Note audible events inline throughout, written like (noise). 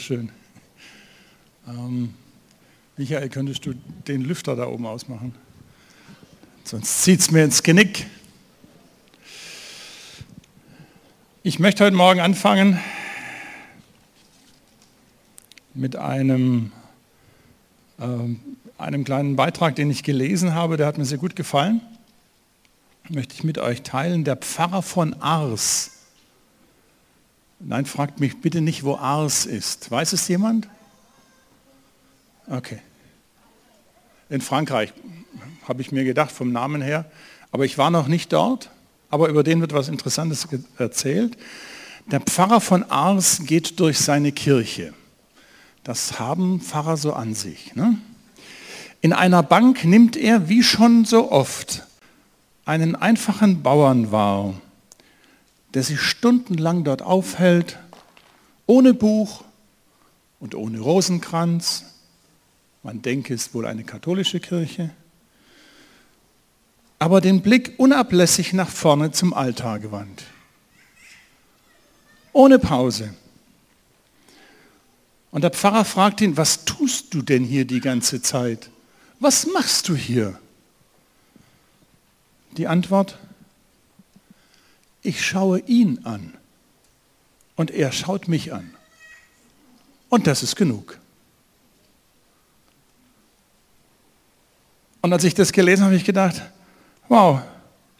Dankeschön. Ähm, Michael, könntest du den Lüfter da oben ausmachen? Sonst zieht es mir ins Genick. Ich möchte heute Morgen anfangen mit einem, ähm, einem kleinen Beitrag, den ich gelesen habe, der hat mir sehr gut gefallen. Möchte ich mit euch teilen. Der Pfarrer von Ars. Nein, fragt mich bitte nicht, wo Ars ist. Weiß es jemand? Okay. In Frankreich, habe ich mir gedacht, vom Namen her. Aber ich war noch nicht dort. Aber über den wird was Interessantes erzählt. Der Pfarrer von Ars geht durch seine Kirche. Das haben Pfarrer so an sich. Ne? In einer Bank nimmt er, wie schon so oft, einen einfachen Bauern wahr, der sich stundenlang dort aufhält, ohne Buch und ohne Rosenkranz. Man denke, es ist wohl eine katholische Kirche. Aber den Blick unablässig nach vorne zum Altar gewandt. Ohne Pause. Und der Pfarrer fragt ihn, was tust du denn hier die ganze Zeit? Was machst du hier? Die Antwort, ich schaue ihn an und er schaut mich an. Und das ist genug. Und als ich das gelesen habe, habe ich gedacht, wow,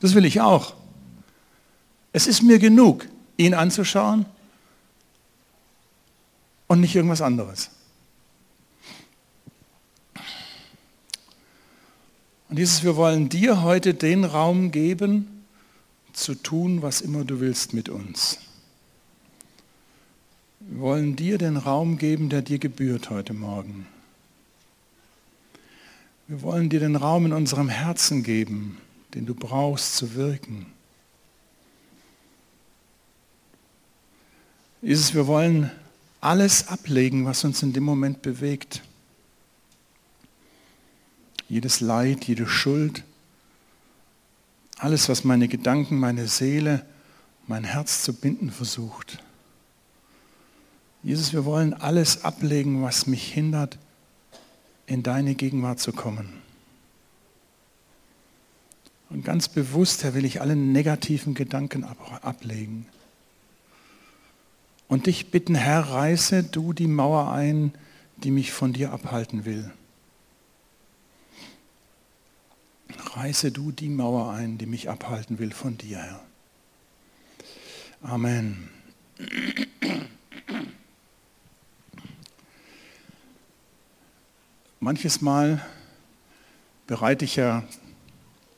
das will ich auch. Es ist mir genug, ihn anzuschauen und nicht irgendwas anderes. Und dieses, wir wollen dir heute den Raum geben, zu tun, was immer du willst mit uns. Wir wollen dir den Raum geben, der dir gebührt heute Morgen. Wir wollen dir den Raum in unserem Herzen geben, den du brauchst zu wirken. Jesus, wir wollen alles ablegen, was uns in dem Moment bewegt. Jedes Leid, jede Schuld, alles, was meine Gedanken, meine Seele, mein Herz zu binden versucht. Jesus, wir wollen alles ablegen, was mich hindert, in deine Gegenwart zu kommen. Und ganz bewusst, Herr, will ich alle negativen Gedanken ab ablegen. Und dich bitten, Herr, reiße du die Mauer ein, die mich von dir abhalten will. Reiße du die Mauer ein, die mich abhalten will von dir, Herr. Amen. Manches Mal bereite ich ja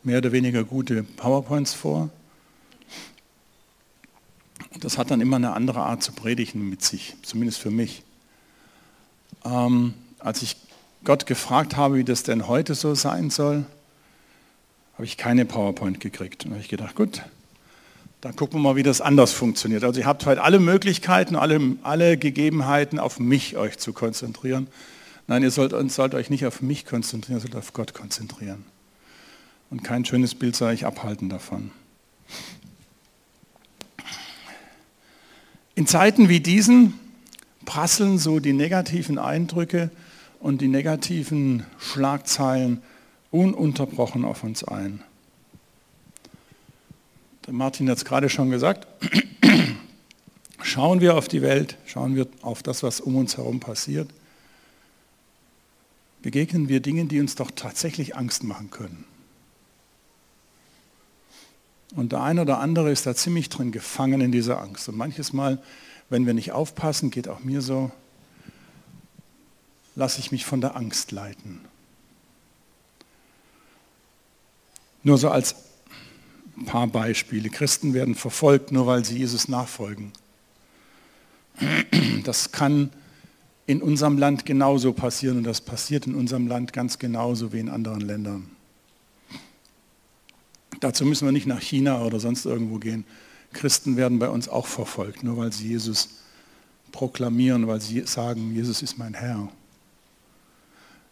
mehr oder weniger gute PowerPoints vor. Das hat dann immer eine andere Art zu predigen mit sich, zumindest für mich. Ähm, als ich Gott gefragt habe, wie das denn heute so sein soll, habe ich keine PowerPoint gekriegt. Und habe ich gedacht, gut, dann gucken wir mal, wie das anders funktioniert. Also ihr habt heute alle Möglichkeiten, alle, alle Gegebenheiten, auf mich euch zu konzentrieren. Nein, ihr sollt, sollt euch nicht auf mich konzentrieren, ihr sollt auf Gott konzentrieren. Und kein schönes Bild soll euch abhalten davon. In Zeiten wie diesen prasseln so die negativen Eindrücke und die negativen Schlagzeilen ununterbrochen auf uns ein. Der Martin hat es gerade schon gesagt, (clears throat) schauen wir auf die Welt, schauen wir auf das, was um uns herum passiert, begegnen wir Dingen, die uns doch tatsächlich Angst machen können. Und der eine oder andere ist da ziemlich drin gefangen in dieser Angst. Und manches Mal, wenn wir nicht aufpassen, geht auch mir so, lasse ich mich von der Angst leiten. Nur so als paar Beispiele. Christen werden verfolgt, nur weil sie Jesus nachfolgen. Das kann in unserem Land genauso passieren und das passiert in unserem Land ganz genauso wie in anderen Ländern. Dazu müssen wir nicht nach China oder sonst irgendwo gehen. Christen werden bei uns auch verfolgt, nur weil sie Jesus proklamieren, weil sie sagen, Jesus ist mein Herr.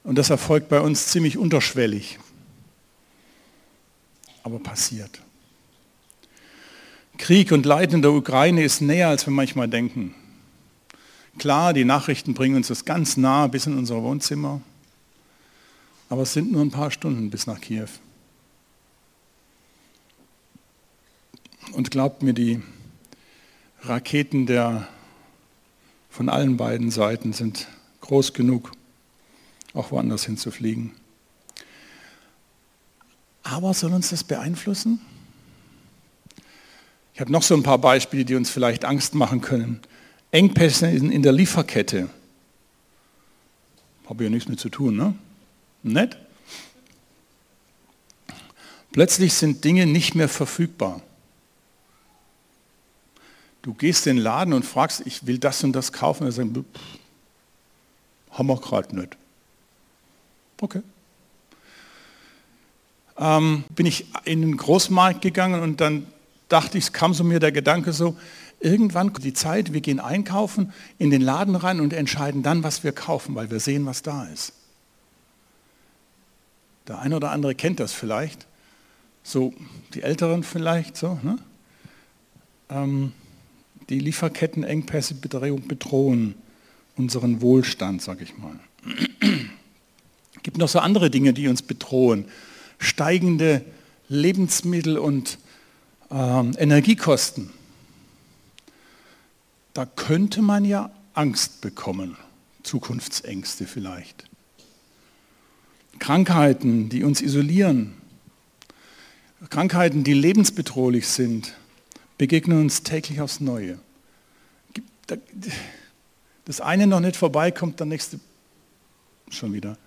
Und das erfolgt bei uns ziemlich unterschwellig, aber passiert. Krieg und Leid in der Ukraine ist näher, als wir manchmal denken. Klar, die Nachrichten bringen uns das ganz nah bis in unser Wohnzimmer, aber es sind nur ein paar Stunden bis nach Kiew. Und glaubt mir, die Raketen der, von allen beiden Seiten sind groß genug, auch woanders hinzufliegen. Aber soll uns das beeinflussen? Ich habe noch so ein paar Beispiele, die uns vielleicht Angst machen können. Engpässe in der Lieferkette. Habe ja nichts mit zu tun, ne? Nett? Plötzlich sind Dinge nicht mehr verfügbar. Du gehst in den Laden und fragst, ich will das und das kaufen. Und sagen, haben wir gerade nicht. Okay. Ähm, bin ich in den Großmarkt gegangen und dann dachte ich, kam so mir der Gedanke so, irgendwann kommt die Zeit, wir gehen einkaufen, in den Laden rein und entscheiden dann, was wir kaufen, weil wir sehen, was da ist. Der eine oder andere kennt das vielleicht, so die Älteren vielleicht, so. Ne? Ähm, die Lieferkettenengpässe bedrohen unseren Wohlstand, sage ich mal. Es (clears throat) gibt noch so andere Dinge, die uns bedrohen. Steigende Lebensmittel- und ähm, Energiekosten. Da könnte man ja Angst bekommen, Zukunftsängste vielleicht. Krankheiten, die uns isolieren, Krankheiten, die lebensbedrohlich sind, begegnen uns täglich aufs Neue. Das eine noch nicht vorbei, kommt der nächste schon wieder.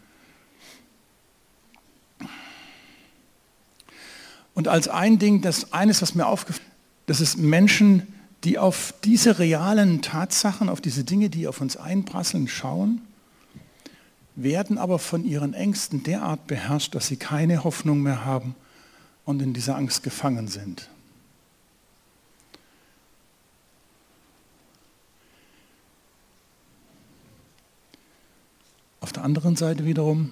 Und als ein Ding, das eines, was mir aufgefallen ist, dass es Menschen, die auf diese realen Tatsachen, auf diese Dinge, die auf uns einprasseln, schauen, werden aber von ihren Ängsten derart beherrscht, dass sie keine Hoffnung mehr haben und in dieser Angst gefangen sind. Auf der anderen Seite wiederum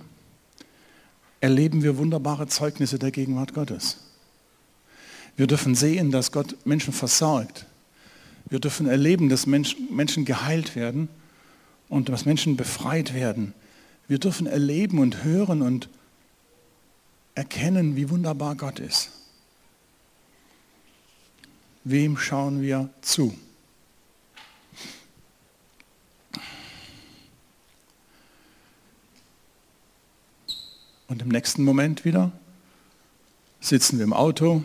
erleben wir wunderbare Zeugnisse der Gegenwart Gottes. Wir dürfen sehen, dass Gott Menschen versorgt. Wir dürfen erleben, dass Menschen geheilt werden und dass Menschen befreit werden. Wir dürfen erleben und hören und erkennen, wie wunderbar Gott ist. Wem schauen wir zu? Und im nächsten Moment wieder sitzen wir im Auto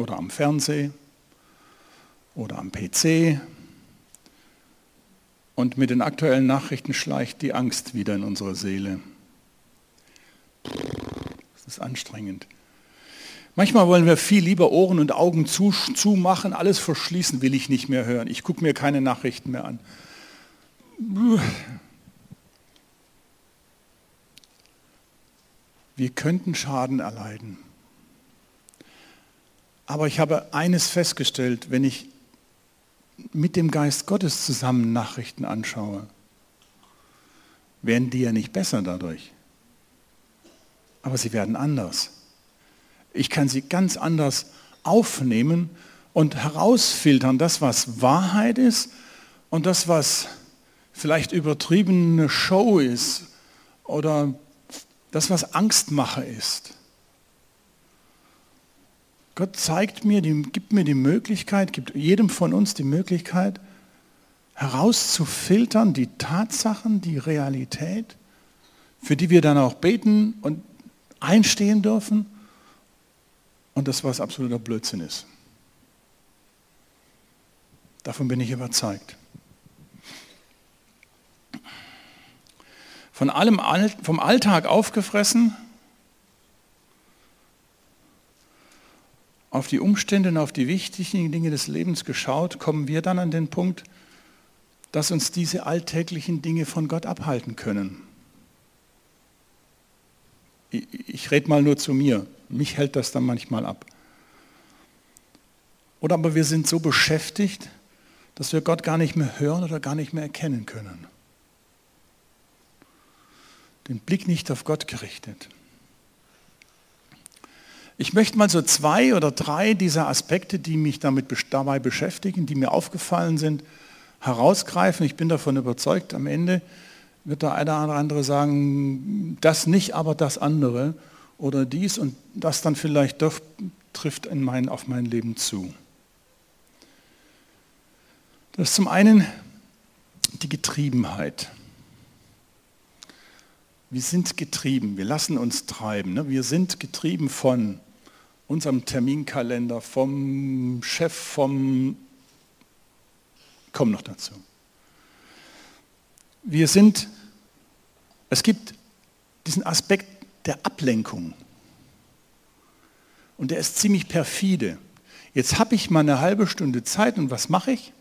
oder am Fernseh oder am PC und mit den aktuellen Nachrichten schleicht die Angst wieder in unsere Seele. Das ist anstrengend. Manchmal wollen wir viel lieber Ohren und Augen zumachen, alles verschließen will ich nicht mehr hören. Ich gucke mir keine Nachrichten mehr an. Wir könnten Schaden erleiden. Aber ich habe eines festgestellt, wenn ich mit dem Geist Gottes zusammen Nachrichten anschaue, werden die ja nicht besser dadurch. Aber sie werden anders. Ich kann sie ganz anders aufnehmen und herausfiltern, das, was Wahrheit ist und das, was vielleicht übertriebene Show ist oder das, was Angstmacher ist. Gott zeigt mir, die, gibt mir die Möglichkeit, gibt jedem von uns die Möglichkeit, herauszufiltern die Tatsachen, die Realität, für die wir dann auch beten und einstehen dürfen und das, was absoluter Blödsinn ist. Davon bin ich überzeugt. von allem vom Alltag aufgefressen auf die Umstände und auf die wichtigen Dinge des Lebens geschaut, kommen wir dann an den Punkt, dass uns diese alltäglichen Dinge von Gott abhalten können. Ich, ich rede mal nur zu mir. Mich hält das dann manchmal ab. Oder aber wir sind so beschäftigt, dass wir Gott gar nicht mehr hören oder gar nicht mehr erkennen können. Den Blick nicht auf Gott gerichtet. Ich möchte mal so zwei oder drei dieser Aspekte, die mich damit dabei beschäftigen, die mir aufgefallen sind, herausgreifen. Ich bin davon überzeugt, am Ende wird der eine oder andere sagen, das nicht, aber das andere oder dies und das dann vielleicht doch trifft in mein, auf mein Leben zu. Das ist zum einen die Getriebenheit. Wir sind getrieben, wir lassen uns treiben. Ne? Wir sind getrieben von unserem Terminkalender, vom Chef, vom... Komm noch dazu. Wir sind, es gibt diesen Aspekt der Ablenkung. Und der ist ziemlich perfide. Jetzt habe ich mal eine halbe Stunde Zeit und was mache ich?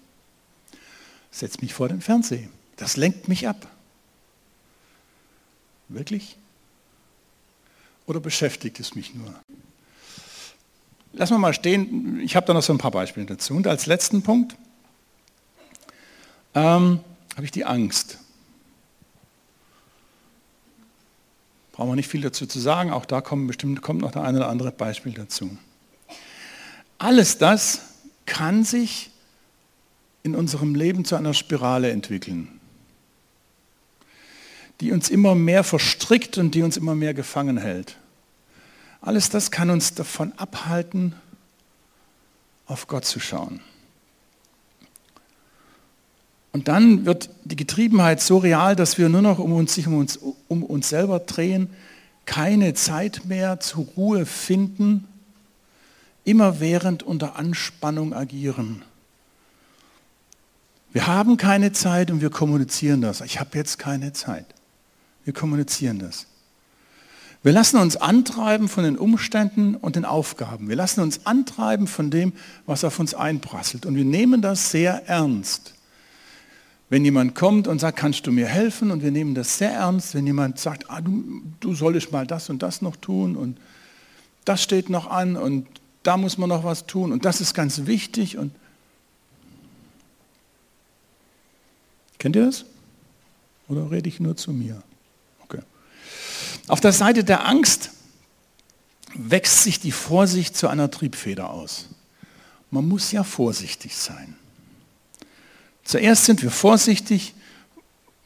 Setze mich vor den Fernseher. Das lenkt mich ab. Wirklich? Oder beschäftigt es mich nur? Lassen wir mal stehen, ich habe da noch so ein paar Beispiele dazu. Und als letzten Punkt ähm, habe ich die Angst. Brauchen wir nicht viel dazu zu sagen, auch da kommt bestimmt kommt noch der eine oder andere Beispiel dazu. Alles das kann sich in unserem Leben zu einer Spirale entwickeln, die uns immer mehr verstrickt und die uns immer mehr gefangen hält. Alles das kann uns davon abhalten, auf Gott zu schauen. Und dann wird die Getriebenheit so real, dass wir nur noch um uns, sich um uns, um uns selber drehen, keine Zeit mehr zur Ruhe finden, immerwährend unter Anspannung agieren. Wir haben keine Zeit und wir kommunizieren das. Ich habe jetzt keine Zeit. Wir kommunizieren das. Wir lassen uns antreiben von den Umständen und den Aufgaben. Wir lassen uns antreiben von dem, was auf uns einprasselt. Und wir nehmen das sehr ernst. Wenn jemand kommt und sagt, kannst du mir helfen? Und wir nehmen das sehr ernst. Wenn jemand sagt, ah, du, du solltest mal das und das noch tun und das steht noch an und da muss man noch was tun und das ist ganz wichtig. Und Kennt ihr das? Oder rede ich nur zu mir? Auf der Seite der Angst wächst sich die Vorsicht zu einer Triebfeder aus. Man muss ja vorsichtig sein. Zuerst sind wir vorsichtig,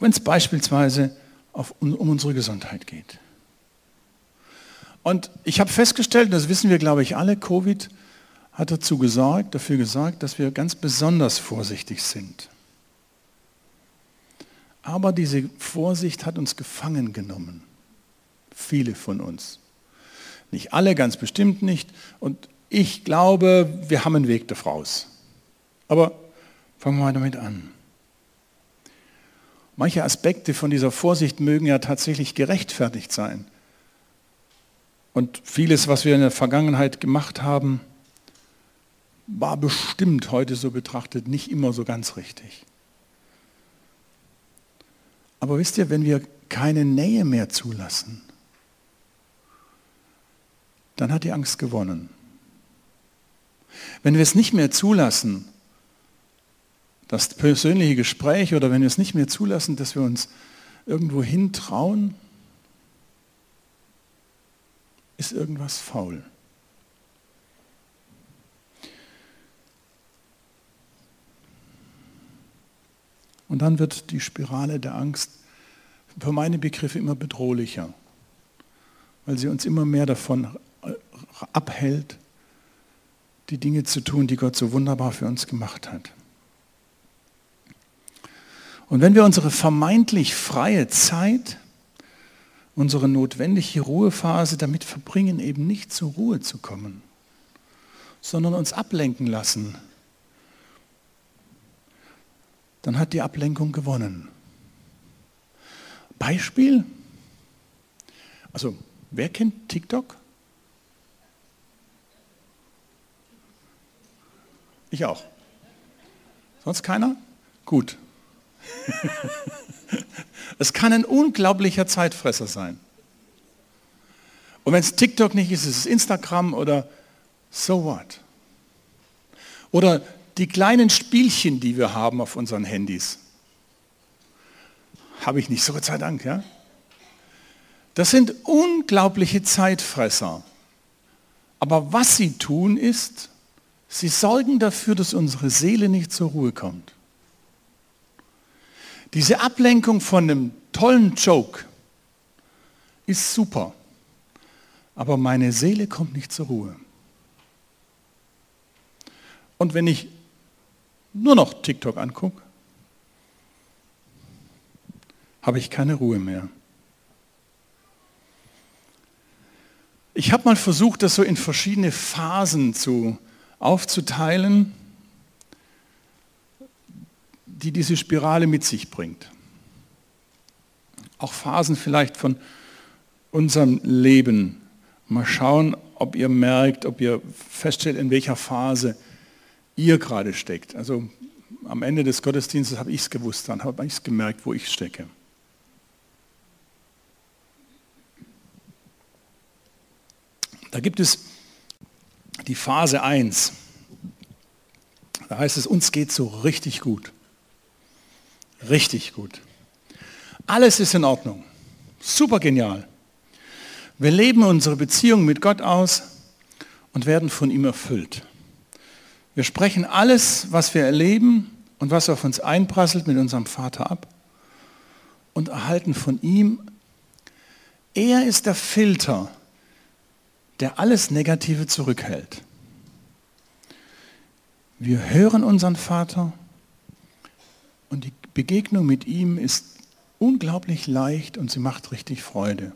wenn es beispielsweise auf, um unsere Gesundheit geht. Und ich habe festgestellt, das wissen wir, glaube ich, alle, Covid hat dazu gesorgt, dafür gesorgt, dass wir ganz besonders vorsichtig sind. Aber diese Vorsicht hat uns gefangen genommen. Viele von uns. Nicht alle, ganz bestimmt nicht. Und ich glaube, wir haben einen Weg daraus. Aber fangen wir mal damit an. Manche Aspekte von dieser Vorsicht mögen ja tatsächlich gerechtfertigt sein. Und vieles, was wir in der Vergangenheit gemacht haben, war bestimmt heute so betrachtet nicht immer so ganz richtig. Aber wisst ihr, wenn wir keine Nähe mehr zulassen, dann hat die Angst gewonnen. Wenn wir es nicht mehr zulassen, das persönliche Gespräch oder wenn wir es nicht mehr zulassen, dass wir uns irgendwo hintrauen, ist irgendwas faul. Und dann wird die Spirale der Angst für meine Begriffe immer bedrohlicher, weil sie uns immer mehr davon abhält, die Dinge zu tun, die Gott so wunderbar für uns gemacht hat. Und wenn wir unsere vermeintlich freie Zeit, unsere notwendige Ruhephase damit verbringen, eben nicht zur Ruhe zu kommen, sondern uns ablenken lassen, dann hat die Ablenkung gewonnen. Beispiel, also wer kennt TikTok? Ich auch. Sonst keiner? Gut. (laughs) es kann ein unglaublicher Zeitfresser sein. Und wenn es TikTok nicht ist, ist es Instagram oder so what. Oder die kleinen Spielchen, die wir haben auf unseren Handys. Habe ich nicht, so Gott sei Dank, ja? Das sind unglaubliche Zeitfresser. Aber was sie tun ist, sie sorgen dafür, dass unsere Seele nicht zur Ruhe kommt. Diese Ablenkung von einem tollen Joke ist super, aber meine Seele kommt nicht zur Ruhe. Und wenn ich nur noch TikTok angucke, habe ich keine Ruhe mehr. Ich habe mal versucht, das so in verschiedene Phasen zu, aufzuteilen, die diese Spirale mit sich bringt. Auch Phasen vielleicht von unserem Leben. Mal schauen, ob ihr merkt, ob ihr feststellt, in welcher Phase ihr gerade steckt. Also am Ende des Gottesdienstes habe ich es gewusst, dann habe ich es gemerkt, wo ich stecke. Da gibt es die Phase 1. Da heißt es, uns geht so richtig gut. Richtig gut. Alles ist in Ordnung. Super genial. Wir leben unsere Beziehung mit Gott aus und werden von ihm erfüllt. Wir sprechen alles, was wir erleben und was auf uns einprasselt mit unserem Vater ab und erhalten von ihm. Er ist der Filter, der alles Negative zurückhält. Wir hören unseren Vater und die Begegnung mit ihm ist unglaublich leicht und sie macht richtig Freude.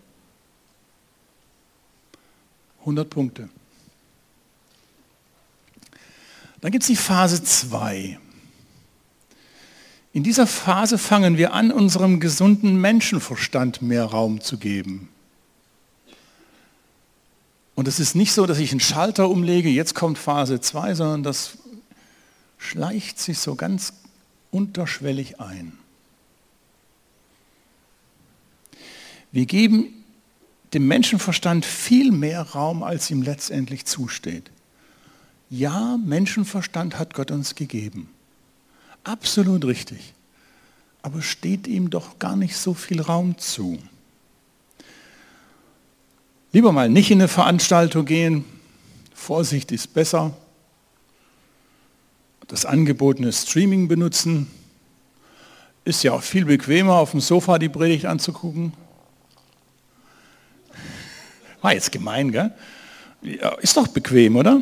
100 Punkte. Dann gibt es die Phase 2. In dieser Phase fangen wir an, unserem gesunden Menschenverstand mehr Raum zu geben. Und es ist nicht so, dass ich einen Schalter umlege, jetzt kommt Phase 2, sondern das schleicht sich so ganz unterschwellig ein. Wir geben dem Menschenverstand viel mehr Raum, als ihm letztendlich zusteht. Ja, Menschenverstand hat Gott uns gegeben. Absolut richtig. Aber steht ihm doch gar nicht so viel Raum zu. Lieber mal nicht in eine Veranstaltung gehen. Vorsicht ist besser. Das angebotene Streaming benutzen. Ist ja auch viel bequemer, auf dem Sofa die Predigt anzugucken. (laughs) War jetzt gemein, gell? Ja, ist doch bequem, oder?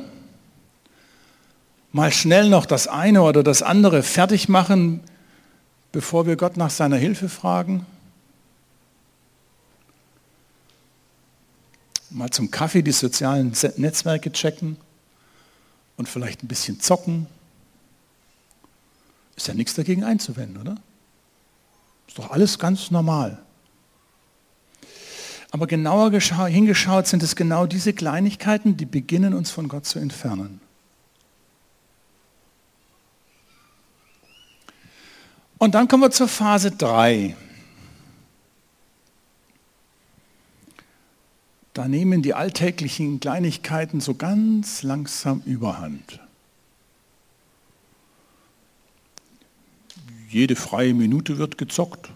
Mal schnell noch das eine oder das andere fertig machen, bevor wir Gott nach seiner Hilfe fragen. Mal zum Kaffee die sozialen Netzwerke checken und vielleicht ein bisschen zocken. Ist ja nichts dagegen einzuwenden, oder? Ist doch alles ganz normal. Aber genauer hingeschaut sind es genau diese Kleinigkeiten, die beginnen uns von Gott zu entfernen. Und dann kommen wir zur Phase 3. da nehmen die alltäglichen Kleinigkeiten so ganz langsam überhand. Jede freie Minute wird gezockt.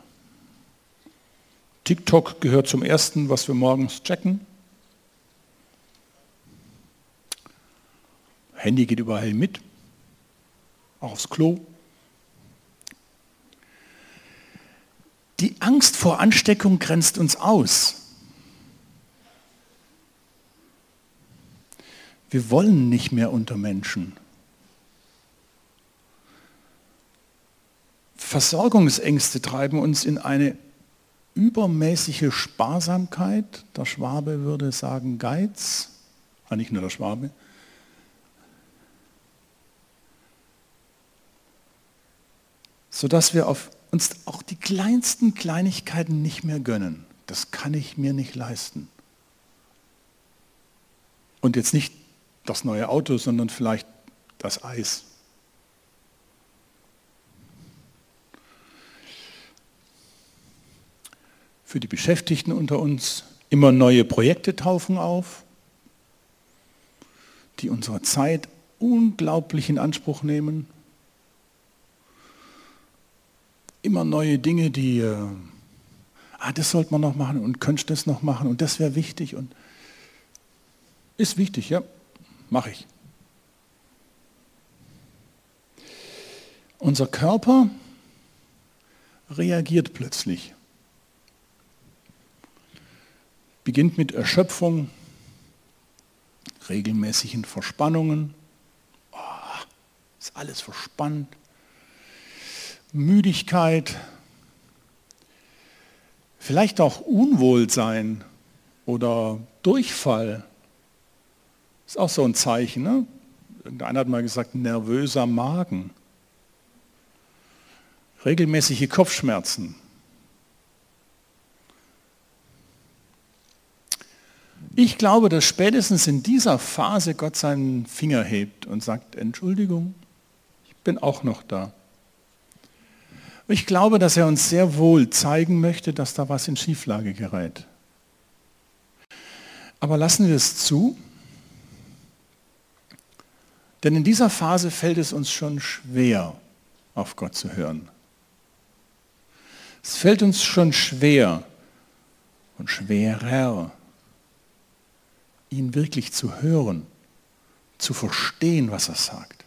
TikTok gehört zum ersten, was wir morgens checken. Handy geht überall mit, auch aufs Klo. Die Angst vor Ansteckung grenzt uns aus. Wir wollen nicht mehr unter Menschen. Versorgungsängste treiben uns in eine übermäßige Sparsamkeit. Der Schwabe würde sagen Geiz, ah, nicht nur der Schwabe. Sodass wir auf uns auch die kleinsten Kleinigkeiten nicht mehr gönnen. Das kann ich mir nicht leisten. Und jetzt nicht das neue Auto, sondern vielleicht das Eis. Für die Beschäftigten unter uns immer neue Projekte tauchen auf, die unsere Zeit unglaublich in Anspruch nehmen. Immer neue Dinge, die, äh, ah, das sollte man noch machen und könnte das noch machen und das wäre wichtig und ist wichtig, ja, mache ich. Unser Körper reagiert plötzlich. Beginnt mit Erschöpfung, regelmäßigen Verspannungen. Oh, ist alles verspannt. Müdigkeit, vielleicht auch Unwohlsein oder Durchfall. Ist auch so ein Zeichen. Ne? Irgendeiner hat mal gesagt, nervöser Magen regelmäßige Kopfschmerzen. Ich glaube, dass spätestens in dieser Phase Gott seinen Finger hebt und sagt, Entschuldigung, ich bin auch noch da. Ich glaube, dass er uns sehr wohl zeigen möchte, dass da was in Schieflage gerät. Aber lassen wir es zu, denn in dieser Phase fällt es uns schon schwer, auf Gott zu hören. Es fällt uns schon schwer und schwerer, ihn wirklich zu hören, zu verstehen, was er sagt.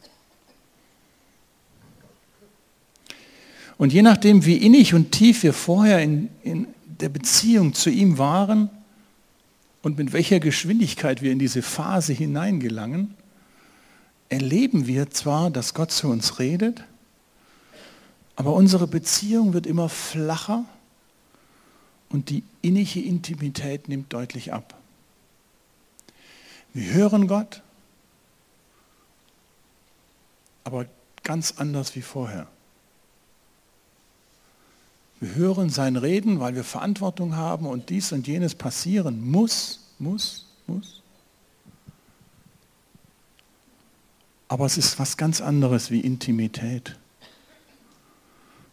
Und je nachdem, wie innig und tief wir vorher in, in der Beziehung zu ihm waren und mit welcher Geschwindigkeit wir in diese Phase hineingelangen, erleben wir zwar, dass Gott zu uns redet, aber unsere Beziehung wird immer flacher und die innige Intimität nimmt deutlich ab. Wir hören Gott, aber ganz anders wie vorher. Wir hören sein Reden, weil wir Verantwortung haben und dies und jenes passieren muss, muss, muss. Aber es ist was ganz anderes wie Intimität.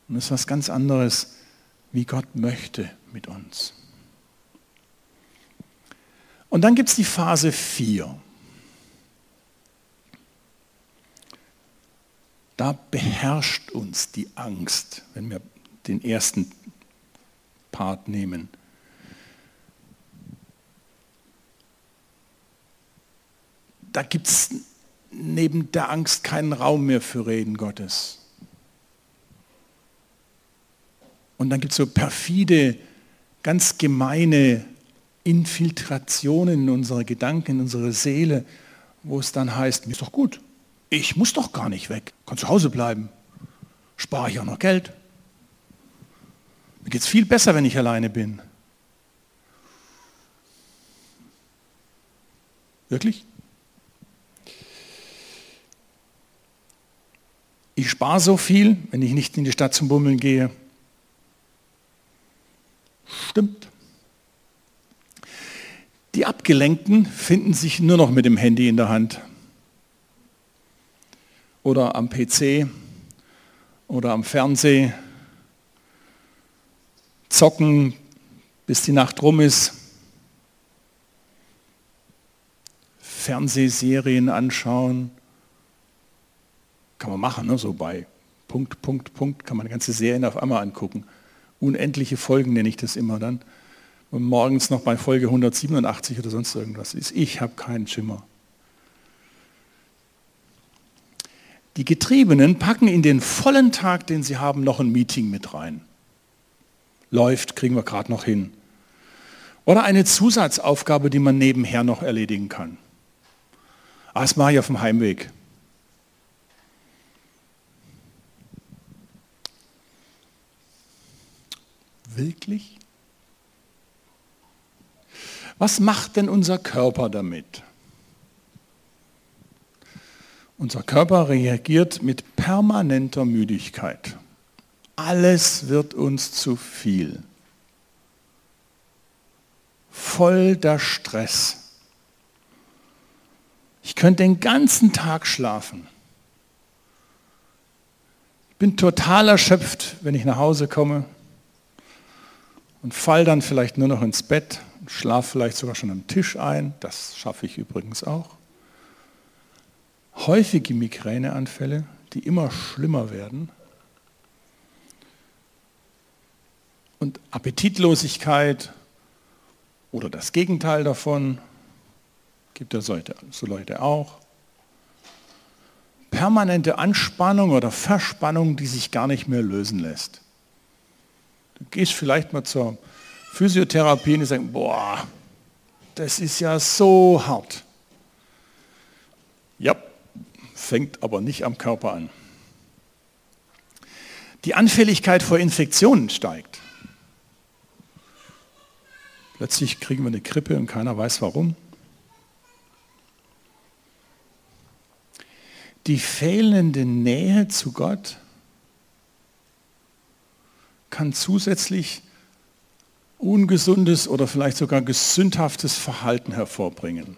Und das ist was ganz anderes, wie Gott möchte mit uns. Und dann gibt es die Phase 4. Da beherrscht uns die Angst, wenn wir den ersten Part nehmen. Da gibt es neben der Angst keinen Raum mehr für Reden Gottes. Und dann gibt es so perfide, ganz gemeine Infiltrationen in unsere Gedanken, in unsere Seele, wo es dann heißt, mir ist doch gut, ich muss doch gar nicht weg, kann zu Hause bleiben, spare ich auch noch Geld. Mir geht es viel besser, wenn ich alleine bin. Wirklich? Ich spare so viel, wenn ich nicht in die Stadt zum Bummeln gehe. Stimmt. Die Abgelenkten finden sich nur noch mit dem Handy in der Hand. Oder am PC oder am Fernseh, zocken, bis die Nacht rum ist, Fernsehserien anschauen, kann man machen, ne? so bei Punkt, Punkt, Punkt, kann man eine ganze Serien auf einmal angucken unendliche Folgen nenne ich das immer dann. Und morgens noch bei Folge 187 oder sonst irgendwas ist. Ich habe keinen Schimmer. Die Getriebenen packen in den vollen Tag, den sie haben, noch ein Meeting mit rein. Läuft, kriegen wir gerade noch hin. Oder eine Zusatzaufgabe, die man nebenher noch erledigen kann. Ah, das mache ich auf dem Heimweg. Wirklich? Was macht denn unser Körper damit? Unser Körper reagiert mit permanenter Müdigkeit. Alles wird uns zu viel. Voll der Stress. Ich könnte den ganzen Tag schlafen. Ich bin total erschöpft, wenn ich nach Hause komme und fall dann vielleicht nur noch ins Bett, schlaf vielleicht sogar schon am Tisch ein, das schaffe ich übrigens auch. Häufige Migräneanfälle, die immer schlimmer werden. Und Appetitlosigkeit oder das Gegenteil davon, gibt es so Leute auch. Permanente Anspannung oder Verspannung, die sich gar nicht mehr lösen lässt. Gehst vielleicht mal zur Physiotherapie und sagst, boah, das ist ja so hart. Ja, fängt aber nicht am Körper an. Die Anfälligkeit vor Infektionen steigt. Plötzlich kriegen wir eine Grippe und keiner weiß warum. Die fehlende Nähe zu Gott kann zusätzlich ungesundes oder vielleicht sogar gesündhaftes Verhalten hervorbringen.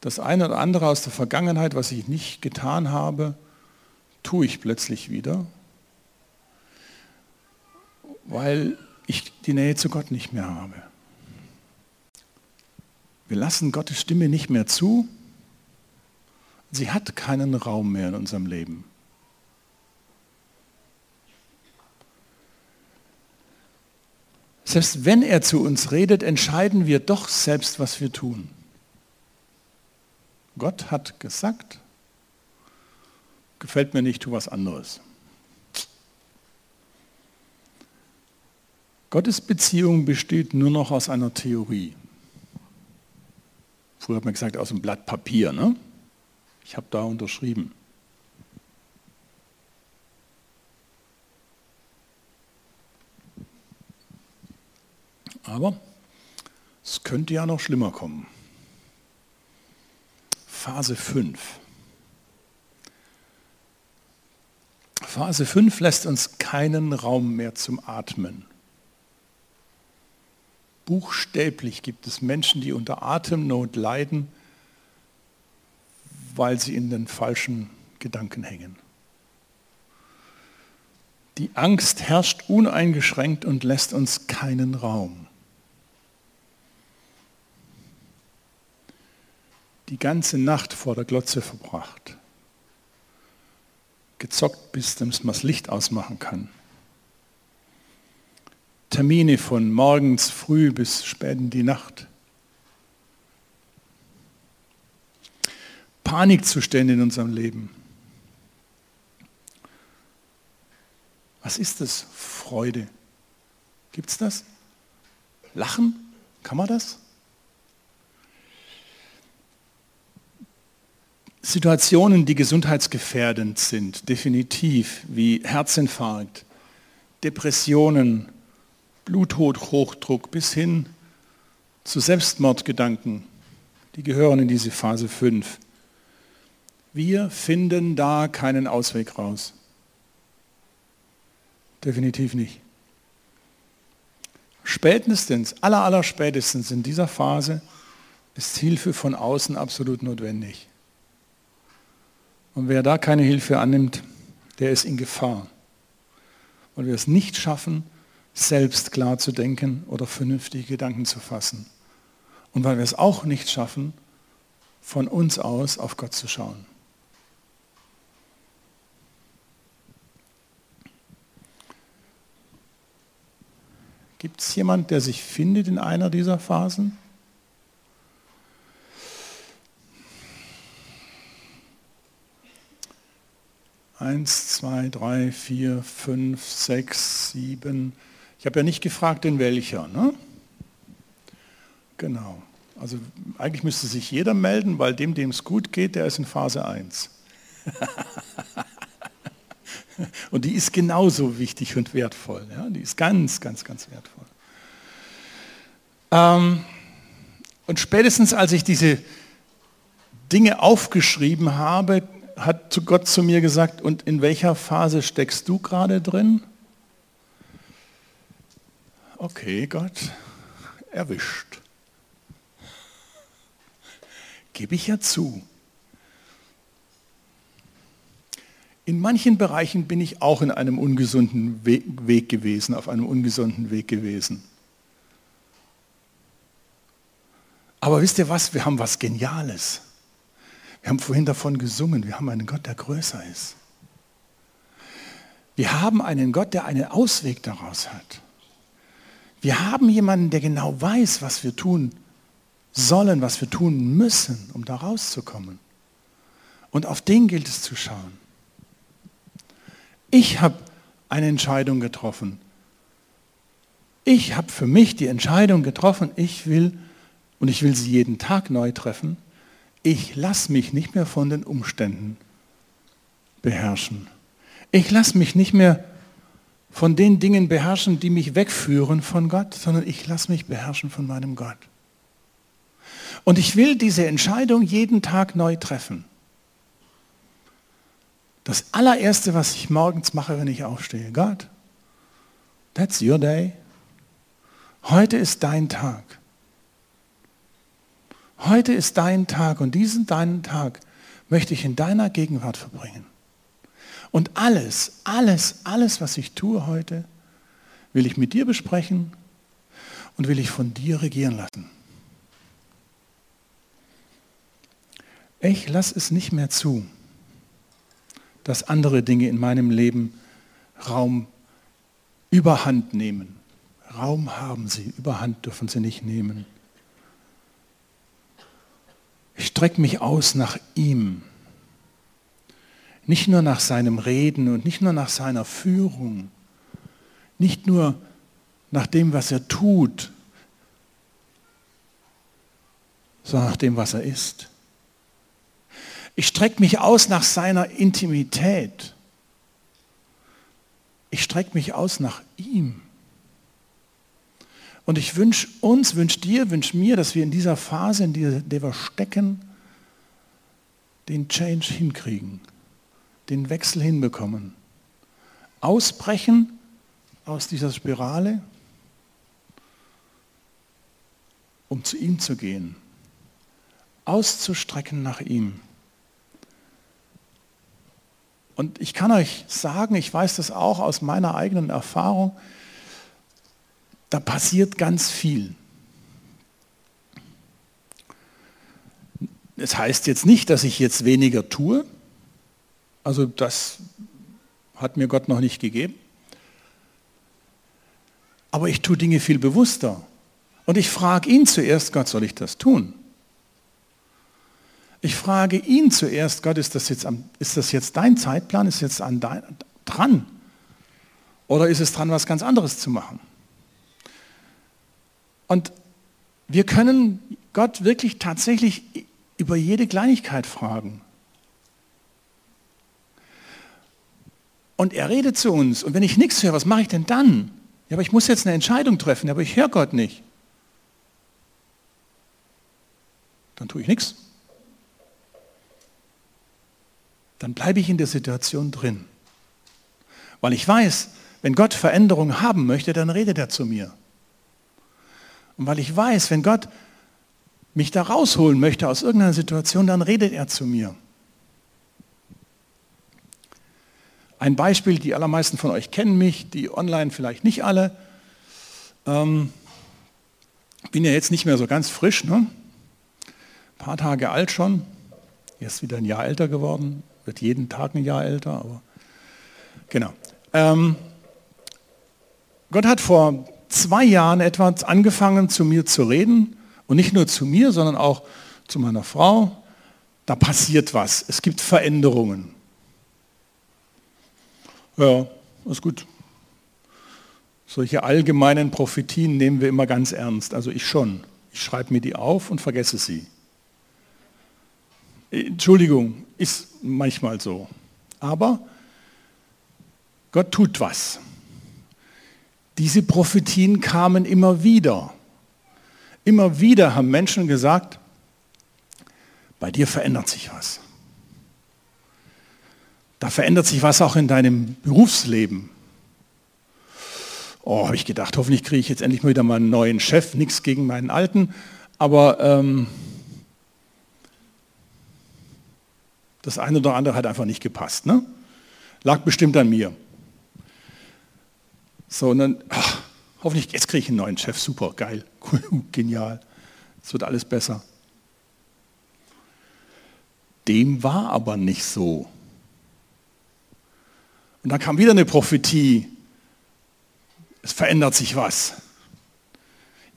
Das eine oder andere aus der Vergangenheit, was ich nicht getan habe, tue ich plötzlich wieder, weil ich die Nähe zu Gott nicht mehr habe. Wir lassen Gottes Stimme nicht mehr zu. Sie hat keinen Raum mehr in unserem Leben. Selbst wenn er zu uns redet, entscheiden wir doch selbst, was wir tun. Gott hat gesagt, gefällt mir nicht, tu was anderes. Gottes Beziehung besteht nur noch aus einer Theorie. Früher hat man gesagt, aus einem Blatt Papier. Ne? Ich habe da unterschrieben. Aber es könnte ja noch schlimmer kommen. Phase 5. Phase 5 lässt uns keinen Raum mehr zum Atmen. Buchstäblich gibt es Menschen, die unter Atemnot leiden, weil sie in den falschen Gedanken hängen. Die Angst herrscht uneingeschränkt und lässt uns keinen Raum. Die ganze Nacht vor der Glotze verbracht. Gezockt, bis man das Licht ausmachen kann. Termine von morgens früh bis spät in die Nacht. Panikzustände in unserem Leben. Was ist das? Freude. Gibt es das? Lachen? Kann man das? Situationen, die gesundheitsgefährdend sind, definitiv, wie Herzinfarkt, Depressionen, Bluthochdruck bis hin zu Selbstmordgedanken, die gehören in diese Phase 5. Wir finden da keinen Ausweg raus. Definitiv nicht. Spätestens, aller, aller spätestens in dieser Phase ist Hilfe von außen absolut notwendig. Und wer da keine Hilfe annimmt, der ist in Gefahr. Weil wir es nicht schaffen, selbst klar zu denken oder vernünftige Gedanken zu fassen. Und weil wir es auch nicht schaffen, von uns aus auf Gott zu schauen. Gibt es jemand, der sich findet in einer dieser Phasen? Eins, zwei, drei, vier, fünf, sechs, sieben. Ich habe ja nicht gefragt, in welcher. Ne? Genau. Also eigentlich müsste sich jeder melden, weil dem, dem es gut geht, der ist in Phase 1. (laughs) und die ist genauso wichtig und wertvoll. Ja? Die ist ganz, ganz, ganz wertvoll. Ähm, und spätestens als ich diese Dinge aufgeschrieben habe, hat Gott zu mir gesagt, und in welcher Phase steckst du gerade drin? Okay, Gott, erwischt. Gebe ich ja zu. In manchen Bereichen bin ich auch in einem ungesunden Weg gewesen, auf einem ungesunden Weg gewesen. Aber wisst ihr was? Wir haben was Geniales. Wir haben vorhin davon gesungen, wir haben einen Gott, der größer ist. Wir haben einen Gott, der einen Ausweg daraus hat. Wir haben jemanden, der genau weiß, was wir tun sollen, was wir tun müssen, um da rauszukommen. Und auf den gilt es zu schauen. Ich habe eine Entscheidung getroffen. Ich habe für mich die Entscheidung getroffen, ich will, und ich will sie jeden Tag neu treffen, ich lasse mich nicht mehr von den Umständen beherrschen. Ich lasse mich nicht mehr von den Dingen beherrschen, die mich wegführen von Gott, sondern ich lasse mich beherrschen von meinem Gott. Und ich will diese Entscheidung jeden Tag neu treffen. Das allererste, was ich morgens mache, wenn ich aufstehe, Gott, that's your day. Heute ist dein Tag. Heute ist dein Tag und diesen deinen Tag möchte ich in deiner Gegenwart verbringen. Und alles, alles, alles, was ich tue heute, will ich mit dir besprechen und will ich von dir regieren lassen. Ich lasse es nicht mehr zu, dass andere Dinge in meinem Leben Raum überhand nehmen. Raum haben sie, überhand dürfen sie nicht nehmen. Ich strecke mich aus nach ihm. Nicht nur nach seinem Reden und nicht nur nach seiner Führung. Nicht nur nach dem, was er tut, sondern nach dem, was er ist. Ich strecke mich aus nach seiner Intimität. Ich strecke mich aus nach ihm. Und ich wünsche uns, wünsche dir, wünsche mir, dass wir in dieser Phase, in der wir stecken, den Change hinkriegen, den Wechsel hinbekommen. Ausbrechen aus dieser Spirale, um zu ihm zu gehen. Auszustrecken nach ihm. Und ich kann euch sagen, ich weiß das auch aus meiner eigenen Erfahrung, da passiert ganz viel. Es heißt jetzt nicht, dass ich jetzt weniger tue. Also das hat mir Gott noch nicht gegeben. Aber ich tue Dinge viel bewusster. Und ich frage ihn zuerst, Gott, soll ich das tun? Ich frage ihn zuerst, Gott, ist das jetzt, ist das jetzt dein Zeitplan? Ist jetzt an dein, dran? Oder ist es dran, was ganz anderes zu machen? Und wir können Gott wirklich tatsächlich über jede Kleinigkeit fragen. Und er redet zu uns. Und wenn ich nichts höre, was mache ich denn dann? Ja, aber ich muss jetzt eine Entscheidung treffen, aber ich höre Gott nicht. Dann tue ich nichts. dann bleibe ich in der Situation drin. Weil ich weiß, wenn Gott Veränderung haben möchte, dann redet er zu mir. Und weil ich weiß, wenn Gott mich da rausholen möchte aus irgendeiner Situation, dann redet er zu mir. Ein Beispiel, die allermeisten von euch kennen mich, die online vielleicht nicht alle. Ähm, bin ja jetzt nicht mehr so ganz frisch, ne? ein paar Tage alt schon, jetzt wieder ein Jahr älter geworden, wird jeden Tag ein Jahr älter, aber genau. Ähm, Gott hat vor zwei Jahren etwa angefangen, zu mir zu reden und nicht nur zu mir, sondern auch zu meiner Frau. Da passiert was, es gibt Veränderungen. Ja, ist gut. Solche allgemeinen Prophetien nehmen wir immer ganz ernst, also ich schon. Ich schreibe mir die auf und vergesse sie. Entschuldigung, ist manchmal so. Aber Gott tut was. Diese Prophetien kamen immer wieder. Immer wieder haben Menschen gesagt, bei dir verändert sich was. Da verändert sich was auch in deinem Berufsleben. Oh, habe ich gedacht, hoffentlich kriege ich jetzt endlich mal wieder mal einen neuen Chef, nichts gegen meinen alten, aber ähm, das eine oder andere hat einfach nicht gepasst. Ne? Lag bestimmt an mir. So, und dann, ach, hoffentlich, jetzt kriege ich einen neuen Chef, super, geil, (laughs) cool, genial. Es wird alles besser. Dem war aber nicht so. Und dann kam wieder eine Prophetie. Es verändert sich was.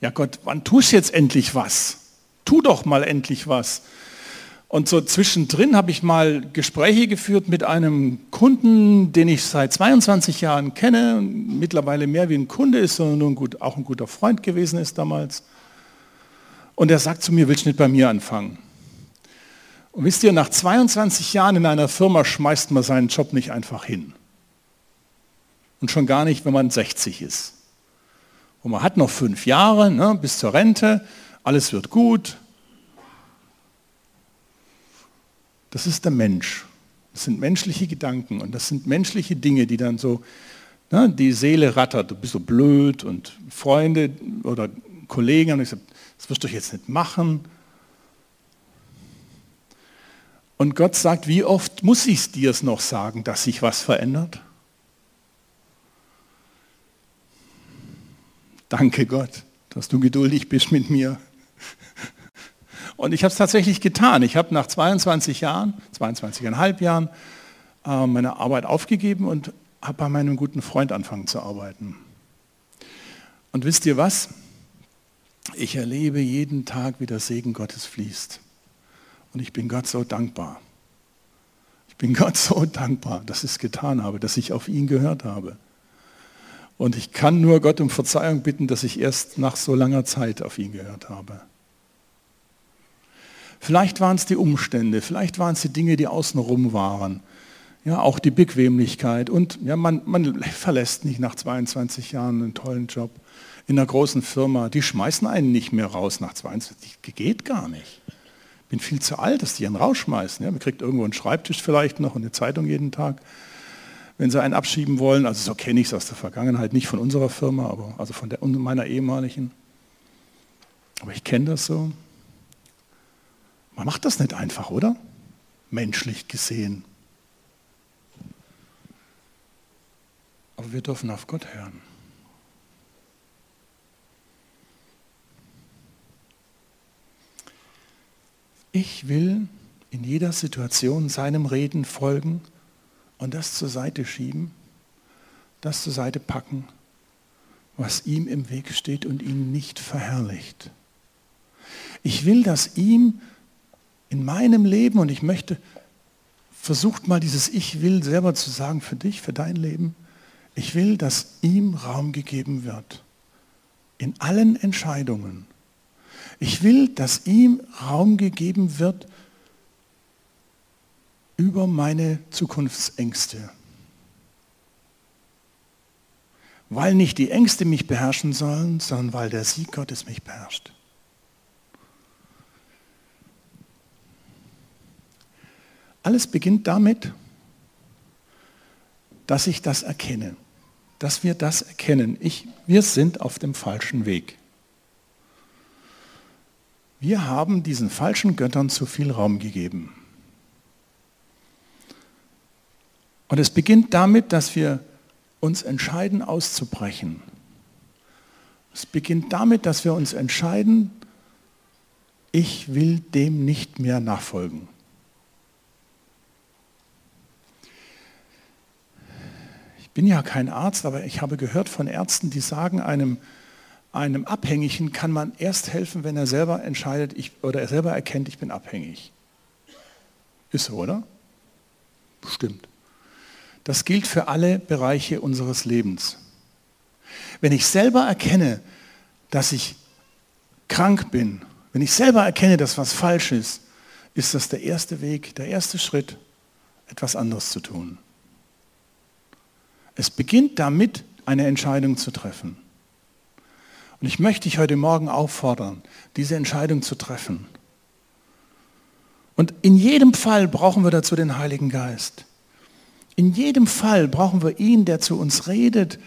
Ja Gott, wann tust du jetzt endlich was? Tu doch mal endlich was. Und so zwischendrin habe ich mal Gespräche geführt mit einem Kunden, den ich seit 22 Jahren kenne mittlerweile mehr wie ein Kunde ist, sondern nur ein gut, auch ein guter Freund gewesen ist damals. Und er sagt zu mir, willst du nicht bei mir anfangen? Und wisst ihr, nach 22 Jahren in einer Firma schmeißt man seinen Job nicht einfach hin. Und schon gar nicht, wenn man 60 ist. Und man hat noch fünf Jahre ne, bis zur Rente, alles wird gut. Das ist der Mensch. Das sind menschliche Gedanken und das sind menschliche Dinge, die dann so, ne, die Seele rattert. Du bist so blöd und Freunde oder Kollegen haben gesagt, das wirst du jetzt nicht machen. Und Gott sagt, wie oft muss ich es dir noch sagen, dass sich was verändert? Danke Gott, dass du geduldig bist mit mir. Und ich habe es tatsächlich getan. Ich habe nach 22 Jahren, 22,5 Jahren, äh, meine Arbeit aufgegeben und habe bei meinem guten Freund angefangen zu arbeiten. Und wisst ihr was? Ich erlebe jeden Tag, wie der Segen Gottes fließt. Und ich bin Gott so dankbar. Ich bin Gott so dankbar, dass ich es getan habe, dass ich auf ihn gehört habe. Und ich kann nur Gott um Verzeihung bitten, dass ich erst nach so langer Zeit auf ihn gehört habe. Vielleicht waren es die Umstände, vielleicht waren es die Dinge, die außenrum waren. Ja, auch die Bequemlichkeit. Und ja, man, man verlässt nicht nach 22 Jahren einen tollen Job in einer großen Firma. Die schmeißen einen nicht mehr raus nach 22. Geht gar nicht. Ich bin viel zu alt, dass die einen rausschmeißen. Ja, man kriegt irgendwo einen Schreibtisch vielleicht noch und eine Zeitung jeden Tag wenn sie einen abschieben wollen. Also so kenne ich es aus der Vergangenheit, nicht von unserer Firma, aber also von der, meiner ehemaligen. Aber ich kenne das so. Man macht das nicht einfach, oder? Menschlich gesehen. Aber wir dürfen auf Gott hören. Ich will in jeder Situation seinem Reden folgen und das zur Seite schieben, das zur Seite packen, was ihm im Weg steht und ihn nicht verherrlicht. Ich will, dass ihm in meinem Leben, und ich möchte, versucht mal dieses Ich will selber zu sagen für dich, für dein Leben, ich will, dass ihm Raum gegeben wird. In allen Entscheidungen. Ich will, dass ihm Raum gegeben wird über meine Zukunftsängste. Weil nicht die Ängste mich beherrschen sollen, sondern weil der Sieg Gottes mich beherrscht. Alles beginnt damit, dass ich das erkenne, dass wir das erkennen. Ich, wir sind auf dem falschen Weg. Wir haben diesen falschen Göttern zu viel Raum gegeben. Und es beginnt damit, dass wir uns entscheiden, auszubrechen. Es beginnt damit, dass wir uns entscheiden, ich will dem nicht mehr nachfolgen. Bin ja kein Arzt, aber ich habe gehört von Ärzten, die sagen, einem, einem Abhängigen kann man erst helfen, wenn er selber entscheidet ich, oder er selber erkennt, ich bin abhängig. Ist so, oder? Stimmt. Das gilt für alle Bereiche unseres Lebens. Wenn ich selber erkenne, dass ich krank bin, wenn ich selber erkenne, dass was falsch ist, ist das der erste Weg, der erste Schritt, etwas anderes zu tun. Es beginnt damit, eine Entscheidung zu treffen. Und ich möchte dich heute Morgen auffordern, diese Entscheidung zu treffen. Und in jedem Fall brauchen wir dazu den Heiligen Geist. In jedem Fall brauchen wir ihn, der zu uns redet.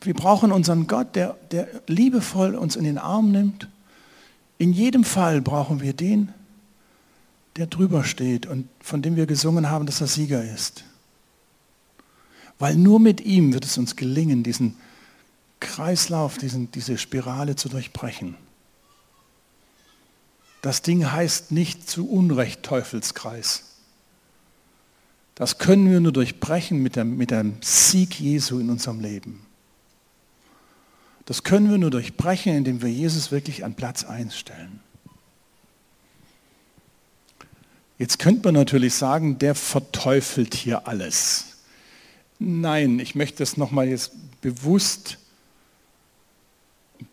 Wir brauchen unseren Gott, der, der liebevoll uns in den Arm nimmt. In jedem Fall brauchen wir den, der drüber steht und von dem wir gesungen haben, dass er Sieger ist. Weil nur mit ihm wird es uns gelingen, diesen Kreislauf, diesen, diese Spirale zu durchbrechen. Das Ding heißt nicht zu Unrecht Teufelskreis. Das können wir nur durchbrechen mit dem, mit dem Sieg Jesu in unserem Leben. Das können wir nur durchbrechen, indem wir Jesus wirklich an Platz 1 stellen. Jetzt könnte man natürlich sagen, der verteufelt hier alles. Nein, ich möchte das nochmal jetzt bewusst,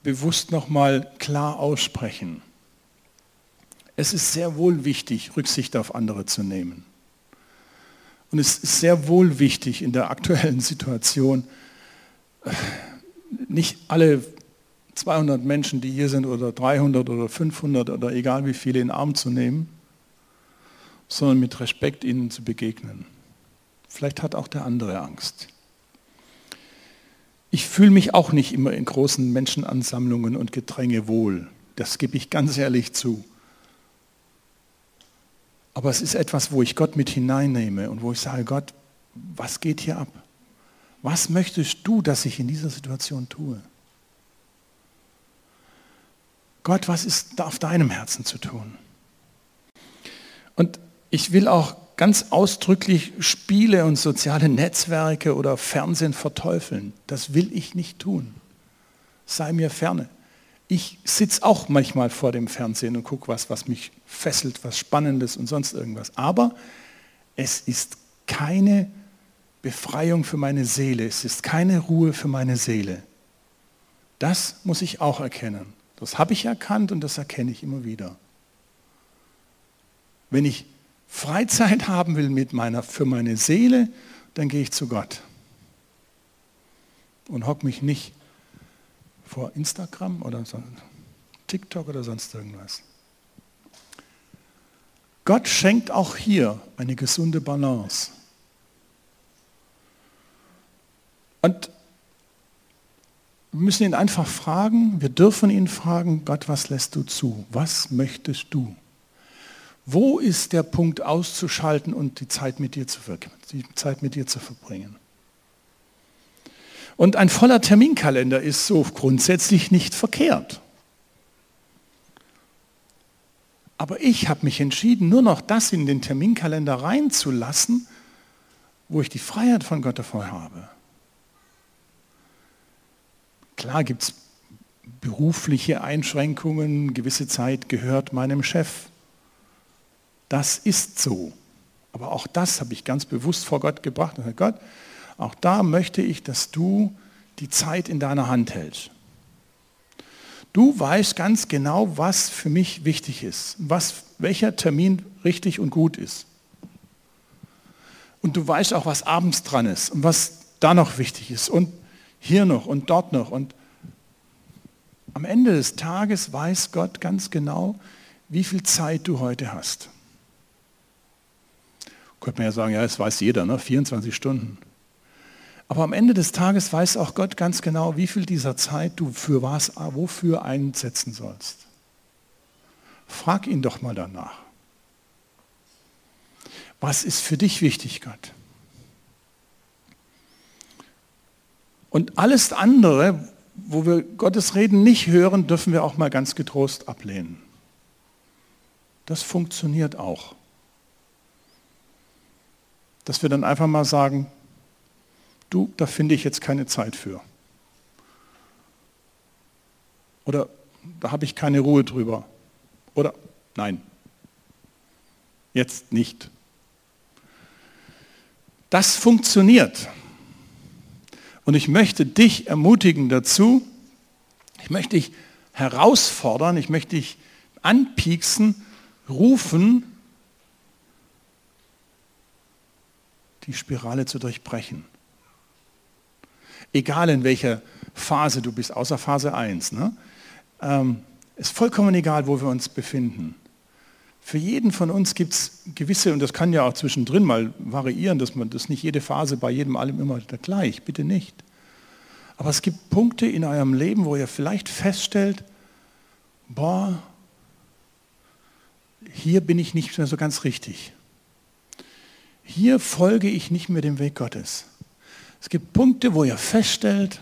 bewusst nochmal klar aussprechen. Es ist sehr wohl wichtig, Rücksicht auf andere zu nehmen. Und es ist sehr wohl wichtig in der aktuellen Situation, nicht alle 200 Menschen, die hier sind, oder 300 oder 500 oder egal wie viele in den Arm zu nehmen, sondern mit Respekt ihnen zu begegnen. Vielleicht hat auch der andere Angst. Ich fühle mich auch nicht immer in großen Menschenansammlungen und Gedränge wohl. Das gebe ich ganz ehrlich zu. Aber es ist etwas, wo ich Gott mit hineinnehme und wo ich sage, Gott, was geht hier ab? Was möchtest du, dass ich in dieser Situation tue? Gott, was ist auf deinem Herzen zu tun? Und ich will auch ganz ausdrücklich Spiele und soziale Netzwerke oder Fernsehen verteufeln. Das will ich nicht tun. Sei mir ferne. Ich sitze auch manchmal vor dem Fernsehen und gucke was, was mich fesselt, was Spannendes und sonst irgendwas. Aber es ist keine Befreiung für meine Seele. Es ist keine Ruhe für meine Seele. Das muss ich auch erkennen. Das habe ich erkannt und das erkenne ich immer wieder. Wenn ich Freizeit haben will mit meiner, für meine Seele, dann gehe ich zu Gott und hocke mich nicht vor Instagram oder TikTok oder sonst irgendwas. Gott schenkt auch hier eine gesunde Balance. Und wir müssen ihn einfach fragen, wir dürfen ihn fragen, Gott, was lässt du zu? Was möchtest du? Wo ist der Punkt auszuschalten und die Zeit mit dir zu, die Zeit mit dir zu verbringen? Und ein voller Terminkalender ist so grundsätzlich nicht verkehrt. Aber ich habe mich entschieden, nur noch das in den Terminkalender reinzulassen, wo ich die Freiheit von Gott davor habe. Klar gibt es berufliche Einschränkungen, gewisse Zeit gehört meinem Chef. Das ist so. Aber auch das habe ich ganz bewusst vor Gott gebracht. Und Gott, auch da möchte ich, dass du die Zeit in deiner Hand hältst. Du weißt ganz genau, was für mich wichtig ist, was, welcher Termin richtig und gut ist. Und du weißt auch, was abends dran ist und was da noch wichtig ist und hier noch und dort noch. Und am Ende des Tages weiß Gott ganz genau, wie viel Zeit du heute hast. Könnte man ja sagen, ja, das weiß jeder, ne? 24 Stunden. Aber am Ende des Tages weiß auch Gott ganz genau, wie viel dieser Zeit du für was, wofür einsetzen sollst. Frag ihn doch mal danach. Was ist für dich wichtig, Gott? Und alles andere, wo wir Gottes Reden nicht hören, dürfen wir auch mal ganz getrost ablehnen. Das funktioniert auch dass wir dann einfach mal sagen, du, da finde ich jetzt keine Zeit für. Oder da habe ich keine Ruhe drüber. Oder nein, jetzt nicht. Das funktioniert. Und ich möchte dich ermutigen dazu, ich möchte dich herausfordern, ich möchte dich anpieksen, rufen, die Spirale zu durchbrechen. Egal in welcher Phase du bist, außer Phase 1. Ne? Ähm, ist vollkommen egal, wo wir uns befinden. Für jeden von uns gibt es gewisse, und das kann ja auch zwischendrin mal variieren, dass man das nicht jede Phase bei jedem allem immer gleich, bitte nicht. Aber es gibt Punkte in eurem Leben, wo ihr vielleicht feststellt, boah, hier bin ich nicht mehr so ganz richtig. Hier folge ich nicht mehr dem Weg Gottes. Es gibt Punkte, wo ihr feststellt,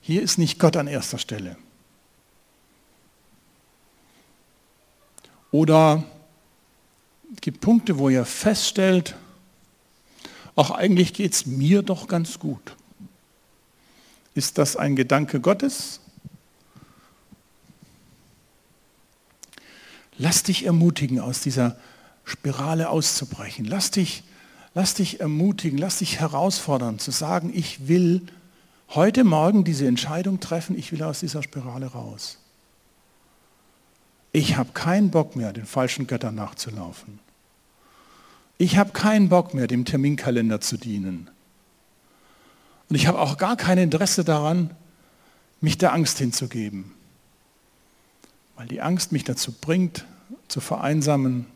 hier ist nicht Gott an erster Stelle. Oder es gibt Punkte, wo ihr feststellt, auch eigentlich geht es mir doch ganz gut. Ist das ein Gedanke Gottes? Lass dich ermutigen, aus dieser Spirale auszubrechen. Lass dich, lass dich ermutigen, lass dich herausfordern, zu sagen, ich will heute Morgen diese Entscheidung treffen, ich will aus dieser Spirale raus. Ich habe keinen Bock mehr, den falschen Göttern nachzulaufen. Ich habe keinen Bock mehr, dem Terminkalender zu dienen. Und ich habe auch gar kein Interesse daran, mich der Angst hinzugeben. Weil die Angst mich dazu bringt, zu vereinsamen.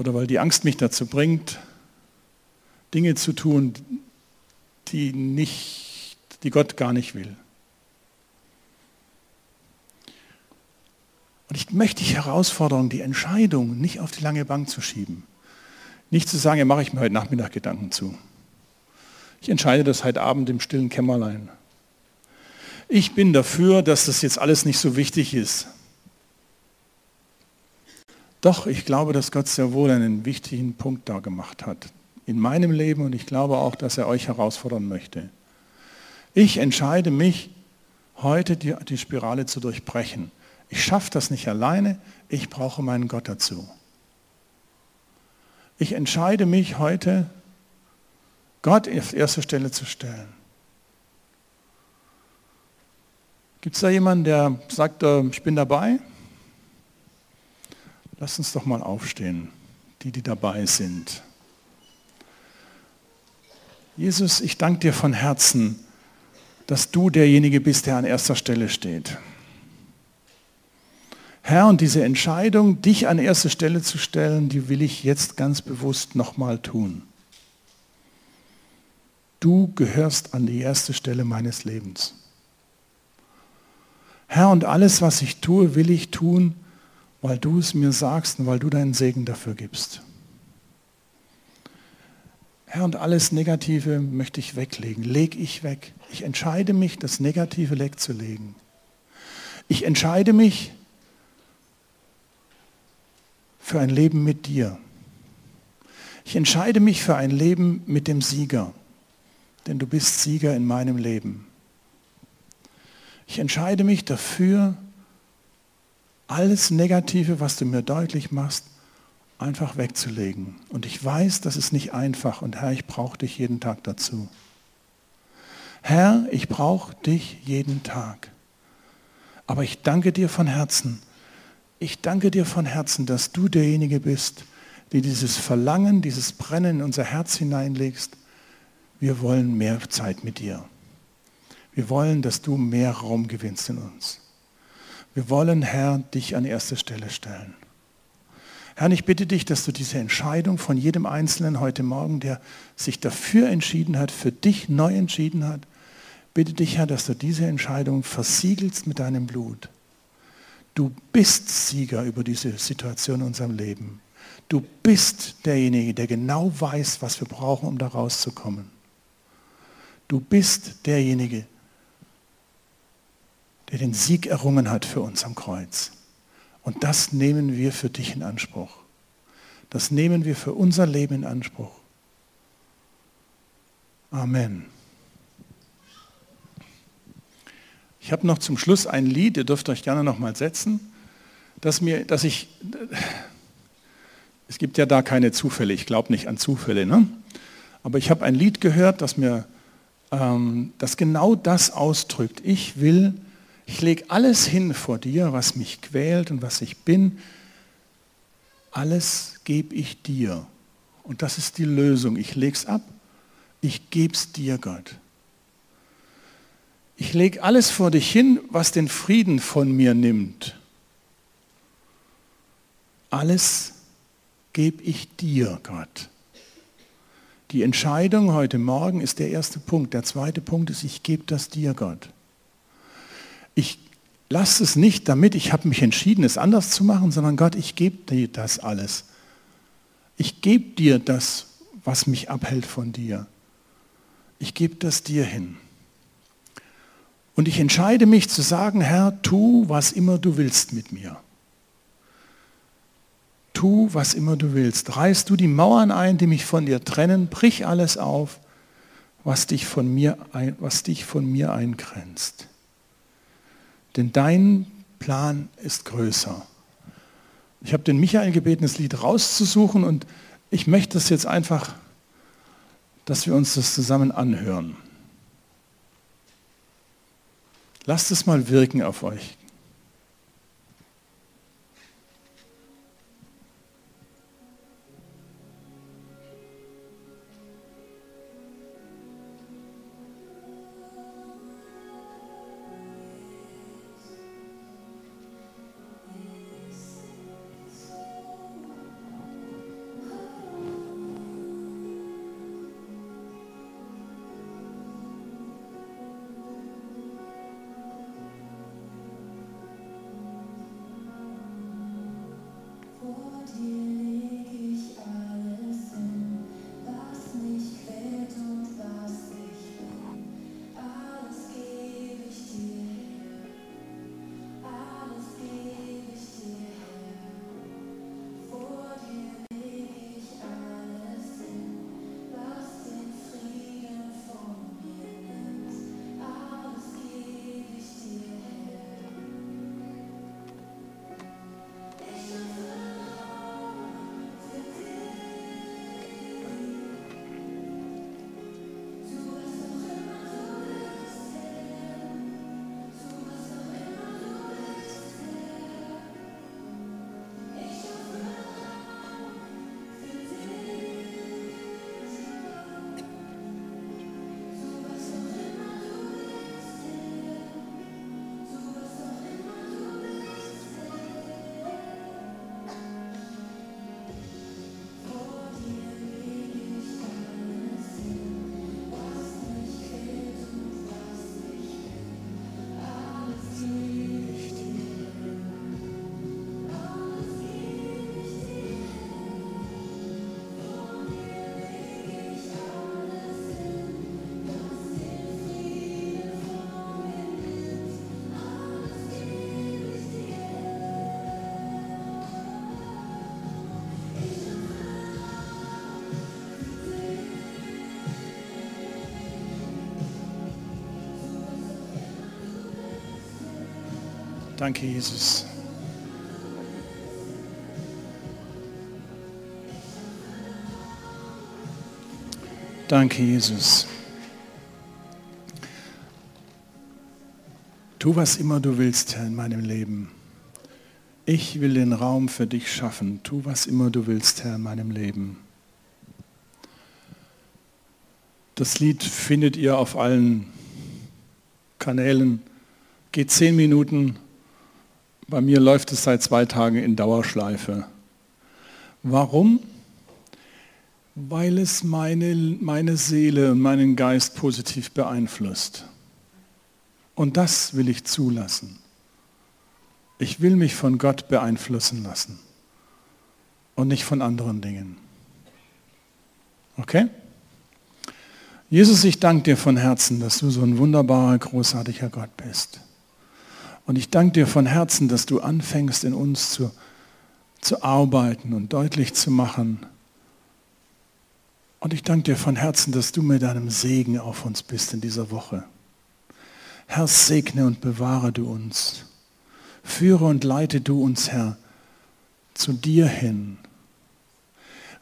Oder weil die Angst mich dazu bringt, Dinge zu tun, die, nicht, die Gott gar nicht will. Und ich möchte dich herausfordern, die Entscheidung nicht auf die lange Bank zu schieben. Nicht zu sagen, ja, mache ich mir heute Nachmittag Gedanken zu. Ich entscheide das heute Abend im stillen Kämmerlein. Ich bin dafür, dass das jetzt alles nicht so wichtig ist. Doch, ich glaube, dass Gott sehr wohl einen wichtigen Punkt da gemacht hat. In meinem Leben und ich glaube auch, dass er euch herausfordern möchte. Ich entscheide mich, heute die, die Spirale zu durchbrechen. Ich schaffe das nicht alleine, ich brauche meinen Gott dazu. Ich entscheide mich heute, Gott auf erste Stelle zu stellen. Gibt es da jemanden, der sagt, äh, ich bin dabei? Lass uns doch mal aufstehen, die, die dabei sind. Jesus, ich danke dir von Herzen, dass du derjenige bist, der an erster Stelle steht. Herr, und diese Entscheidung, dich an erste Stelle zu stellen, die will ich jetzt ganz bewusst nochmal tun. Du gehörst an die erste Stelle meines Lebens. Herr, und alles, was ich tue, will ich tun, weil du es mir sagst und weil du deinen Segen dafür gibst. Herr, und alles Negative möchte ich weglegen, leg ich weg. Ich entscheide mich, das Negative wegzulegen. Ich entscheide mich, für ein Leben mit dir. Ich entscheide mich für ein Leben mit dem Sieger, denn du bist Sieger in meinem Leben. Ich entscheide mich dafür, alles Negative, was du mir deutlich machst, einfach wegzulegen. Und ich weiß, das ist nicht einfach und Herr, ich brauche dich jeden Tag dazu. Herr, ich brauche dich jeden Tag. Aber ich danke dir von Herzen, ich danke dir von Herzen, dass du derjenige bist, der dieses Verlangen, dieses Brennen in unser Herz hineinlegst. Wir wollen mehr Zeit mit dir. Wir wollen, dass du mehr Raum gewinnst in uns. Wir wollen, Herr, dich an erste Stelle stellen. Herr, ich bitte dich, dass du diese Entscheidung von jedem Einzelnen heute Morgen, der sich dafür entschieden hat, für dich neu entschieden hat, bitte dich, Herr, dass du diese Entscheidung versiegelst mit deinem Blut Du bist Sieger über diese Situation in unserem Leben. Du bist derjenige, der genau weiß, was wir brauchen, um da rauszukommen. Du bist derjenige, der den Sieg errungen hat für uns am Kreuz. Und das nehmen wir für dich in Anspruch. Das nehmen wir für unser Leben in Anspruch. Amen. Ich habe noch zum Schluss ein Lied, ihr dürft euch gerne noch mal setzen, dass mir, dass ich, es gibt ja da keine Zufälle, ich glaube nicht an Zufälle, ne? aber ich habe ein Lied gehört, das mir, ähm, das genau das ausdrückt. Ich will, ich lege alles hin vor dir, was mich quält und was ich bin, alles gebe ich dir. Und das ist die Lösung. Ich lege es ab, ich gebe es dir, Gott ich lege alles vor dich hin, was den Frieden von mir nimmt. Alles gebe ich dir, Gott. Die Entscheidung heute Morgen ist der erste Punkt. Der zweite Punkt ist, ich gebe das dir, Gott. Ich lasse es nicht damit, ich habe mich entschieden, es anders zu machen, sondern Gott, ich gebe dir das alles. Ich gebe dir das, was mich abhält von dir. Ich gebe das dir hin. Und ich entscheide mich zu sagen, Herr, tu, was immer du willst mit mir. Tu, was immer du willst. Reißt du die Mauern ein, die mich von dir trennen, brich alles auf, was dich von mir, ein, was dich von mir eingrenzt. Denn dein Plan ist größer. Ich habe den Michael gebeten, das Lied rauszusuchen und ich möchte es jetzt einfach, dass wir uns das zusammen anhören. Lasst es mal wirken auf euch. Danke, Jesus. Danke, Jesus. Tu, was immer du willst, Herr, in meinem Leben. Ich will den Raum für dich schaffen. Tu, was immer du willst, Herr, in meinem Leben. Das Lied findet ihr auf allen Kanälen. Geht zehn Minuten. Bei mir läuft es seit zwei Tagen in Dauerschleife. Warum? Weil es meine, meine Seele und meinen Geist positiv beeinflusst. Und das will ich zulassen. Ich will mich von Gott beeinflussen lassen und nicht von anderen Dingen. Okay? Jesus, ich danke dir von Herzen, dass du so ein wunderbarer, großartiger Gott bist. Und ich danke dir von Herzen, dass du anfängst in uns zu, zu arbeiten und deutlich zu machen. Und ich danke dir von Herzen, dass du mit deinem Segen auf uns bist in dieser Woche. Herr, segne und bewahre du uns. Führe und leite du uns, Herr, zu dir hin.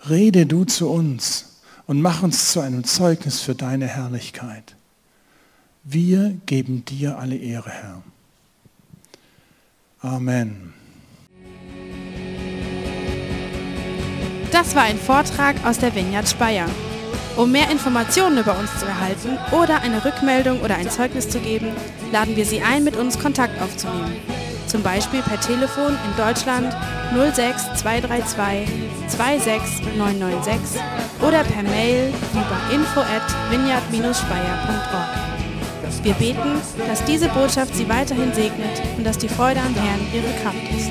Rede du zu uns und mach uns zu einem Zeugnis für deine Herrlichkeit. Wir geben dir alle Ehre, Herr. Amen. Das war ein Vortrag aus der Vineyard Speyer. Um mehr Informationen über uns zu erhalten oder eine Rückmeldung oder ein Zeugnis zu geben, laden wir Sie ein, mit uns Kontakt aufzunehmen. Zum Beispiel per Telefon in Deutschland 06 232 26996 oder per Mail über info at vineyard-speyer.org. Wir beten, dass diese Botschaft sie weiterhin segnet und dass die Freude am Herrn ihre Kraft ist.